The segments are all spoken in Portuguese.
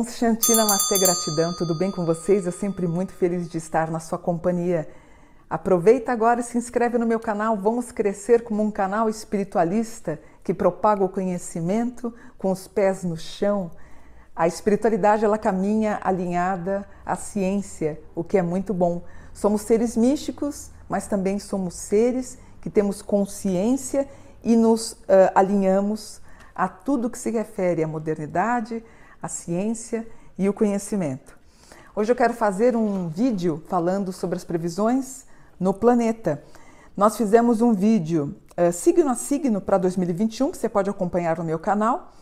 Om Shanti Gratidão, tudo bem com vocês? Eu sempre muito feliz de estar na sua companhia. Aproveita agora e se inscreve no meu canal. Vamos crescer como um canal espiritualista que propaga o conhecimento com os pés no chão. A espiritualidade ela caminha alinhada à ciência, o que é muito bom. Somos seres místicos, mas também somos seres que temos consciência e nos uh, alinhamos a tudo que se refere à modernidade, a ciência e o conhecimento. Hoje eu quero fazer um vídeo falando sobre as previsões no planeta. Nós fizemos um vídeo uh, signo a signo para 2021, que você pode acompanhar no meu canal.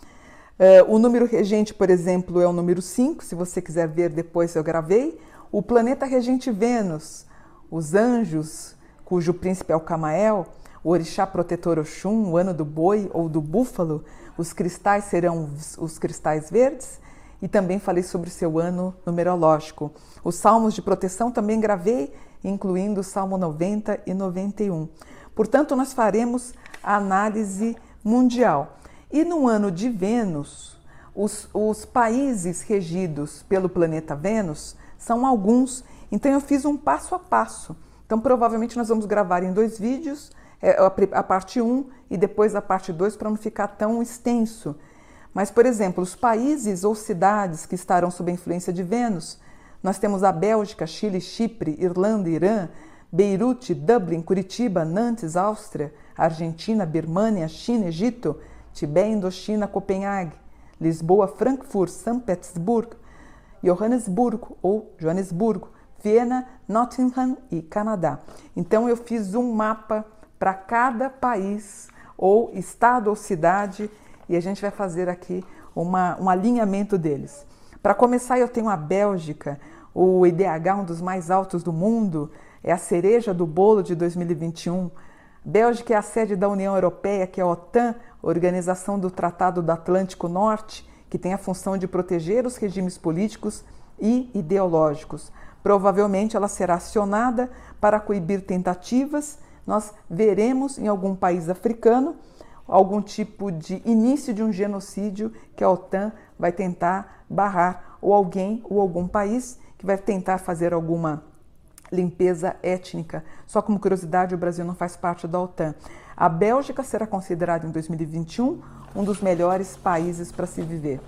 Uh, o número regente, por exemplo, é o número 5, se você quiser ver depois eu gravei. O planeta regente Vênus, os anjos, cujo príncipe é o Camael, o orixá protetor Oxum, o ano do boi ou do búfalo, os cristais serão os cristais verdes e também falei sobre o seu ano numerológico. Os salmos de proteção também gravei, incluindo o Salmo 90 e 91. Portanto, nós faremos a análise mundial. E no ano de Vênus, os, os países regidos pelo planeta Vênus são alguns, então eu fiz um passo a passo. Então, provavelmente, nós vamos gravar em dois vídeos a parte 1 e depois a parte 2 para não ficar tão extenso. Mas, por exemplo, os países ou cidades que estarão sob a influência de Vênus, nós temos a Bélgica, Chile, Chipre, Irlanda, Irã, Beirute, Dublin, Curitiba, Nantes, Áustria, Argentina, Birmania, China, Egito, Tibete, Indochina, Copenhague, Lisboa, Frankfurt, São Petersburgo, Johannesburgo ou Joanesburgo, Viena, Nottingham e Canadá. Então eu fiz um mapa para cada país ou estado ou cidade e a gente vai fazer aqui uma, um alinhamento deles. Para começar, eu tenho a Bélgica, o IDH, um dos mais altos do mundo, é a cereja do bolo de 2021. Bélgica é a sede da União Europeia, que é a OTAN, Organização do Tratado do Atlântico Norte, que tem a função de proteger os regimes políticos e ideológicos. Provavelmente ela será acionada para coibir tentativas nós veremos em algum país africano algum tipo de início de um genocídio que a OTAN vai tentar barrar, ou alguém ou algum país que vai tentar fazer alguma limpeza étnica. Só como curiosidade, o Brasil não faz parte da OTAN. A Bélgica será considerada em 2021 um dos melhores países para se viver.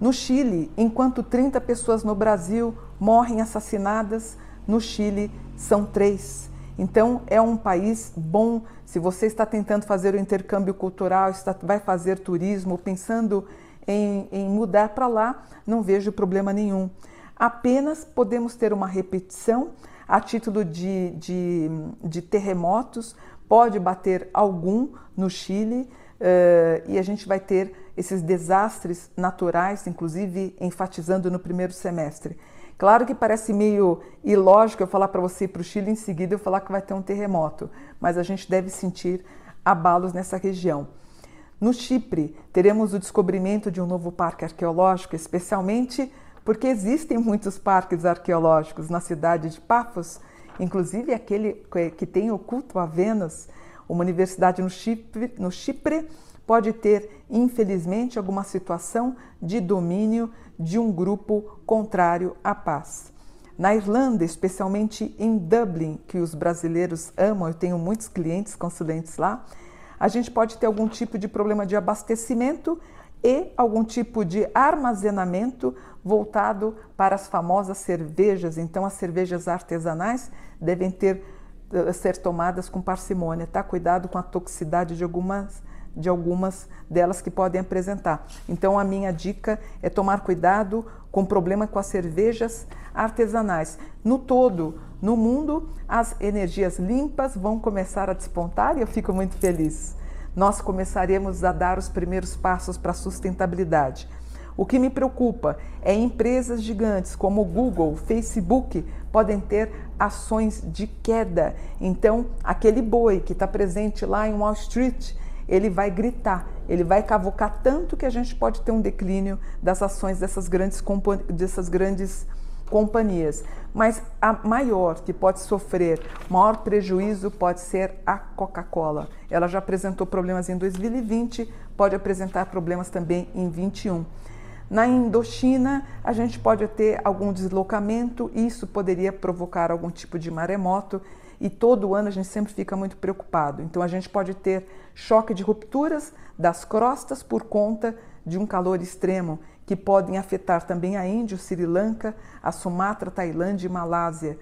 No Chile, enquanto 30 pessoas no Brasil morrem assassinadas, no Chile são três. Então, é um país bom. Se você está tentando fazer o intercâmbio cultural, está, vai fazer turismo, pensando em, em mudar para lá, não vejo problema nenhum. Apenas podemos ter uma repetição a título de, de, de terremotos, pode bater algum no Chile uh, e a gente vai ter esses desastres naturais, inclusive enfatizando no primeiro semestre. Claro que parece meio ilógico eu falar para você ir para o Chile em seguida eu falar que vai ter um terremoto, mas a gente deve sentir abalos nessa região. No Chipre, teremos o descobrimento de um novo parque arqueológico, especialmente porque existem muitos parques arqueológicos na cidade de Paphos, inclusive aquele que tem o culto a Vênus. Uma universidade no Chipre, no Chipre pode ter, infelizmente, alguma situação de domínio de um grupo contrário à paz. Na Irlanda, especialmente em Dublin, que os brasileiros amam, eu tenho muitos clientes consulentes lá, a gente pode ter algum tipo de problema de abastecimento e algum tipo de armazenamento voltado para as famosas cervejas. Então, as cervejas artesanais devem ter ser tomadas com parcimônia, tá? Cuidado com a toxicidade de algumas de algumas delas que podem apresentar. Então, a minha dica é tomar cuidado com o problema com as cervejas artesanais. No todo, no mundo, as energias limpas vão começar a despontar e eu fico muito feliz. Nós começaremos a dar os primeiros passos para a sustentabilidade. O que me preocupa é empresas gigantes como Google, Facebook podem ter ações de queda. Então, aquele boi que está presente lá em Wall Street ele vai gritar, ele vai cavocar tanto que a gente pode ter um declínio das ações dessas grandes, dessas grandes companhias. Mas a maior que pode sofrer maior prejuízo pode ser a Coca-Cola. Ela já apresentou problemas em 2020, pode apresentar problemas também em 2021. Na Indochina, a gente pode ter algum deslocamento, isso poderia provocar algum tipo de maremoto e todo ano a gente sempre fica muito preocupado. Então a gente pode ter choque de rupturas das crostas por conta de um calor extremo que podem afetar também a Índia, o Sri Lanka, a Sumatra, Tailândia e Malásia.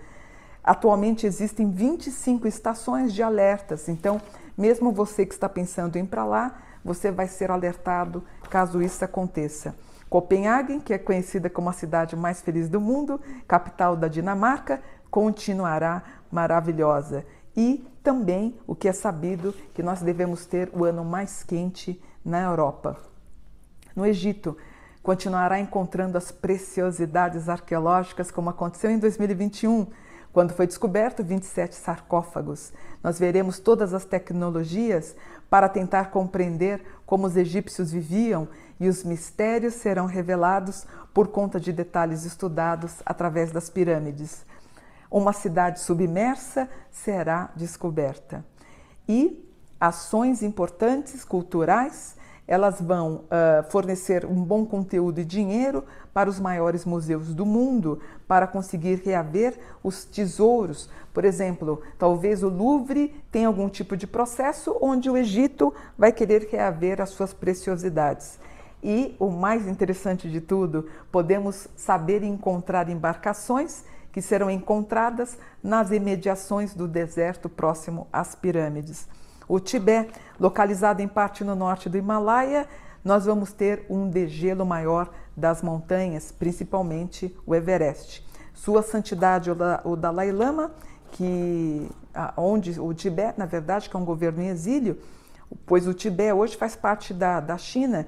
Atualmente existem 25 estações de alertas, então mesmo você que está pensando em ir para lá, você vai ser alertado caso isso aconteça. Copenhague, que é conhecida como a cidade mais feliz do mundo, capital da Dinamarca, continuará maravilhosa. E também o que é sabido que nós devemos ter o ano mais quente na Europa. No Egito, continuará encontrando as preciosidades arqueológicas como aconteceu em 2021, quando foi descoberto 27 sarcófagos. Nós veremos todas as tecnologias para tentar compreender como os egípcios viviam e os mistérios serão revelados por conta de detalhes estudados através das pirâmides. Uma cidade submersa será descoberta. E ações importantes culturais elas vão uh, fornecer um bom conteúdo e dinheiro para os maiores museus do mundo para conseguir reaver os tesouros. Por exemplo, talvez o Louvre tenha algum tipo de processo onde o Egito vai querer reaver as suas preciosidades. E o mais interessante de tudo, podemos saber encontrar embarcações que serão encontradas nas imediações do deserto próximo às pirâmides. O Tibete, localizado em parte no norte do Himalaia, nós vamos ter um degelo maior das montanhas, principalmente o Everest. Sua Santidade, o Dalai Lama, que onde o Tibete, na verdade, que é um governo em exílio, pois o Tibete hoje faz parte da, da China,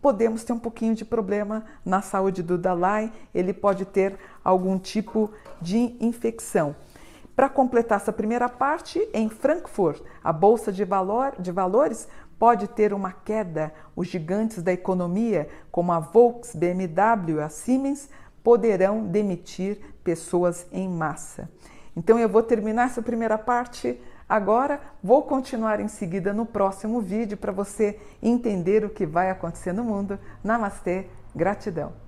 podemos ter um pouquinho de problema na saúde do Dalai, ele pode ter algum tipo de infecção. Para completar essa primeira parte, em Frankfurt, a bolsa de, valor, de valores pode ter uma queda. Os gigantes da economia, como a Volks, BMW a Siemens, poderão demitir pessoas em massa. Então eu vou terminar essa primeira parte agora, vou continuar em seguida no próximo vídeo para você entender o que vai acontecer no mundo. Namastê, gratidão.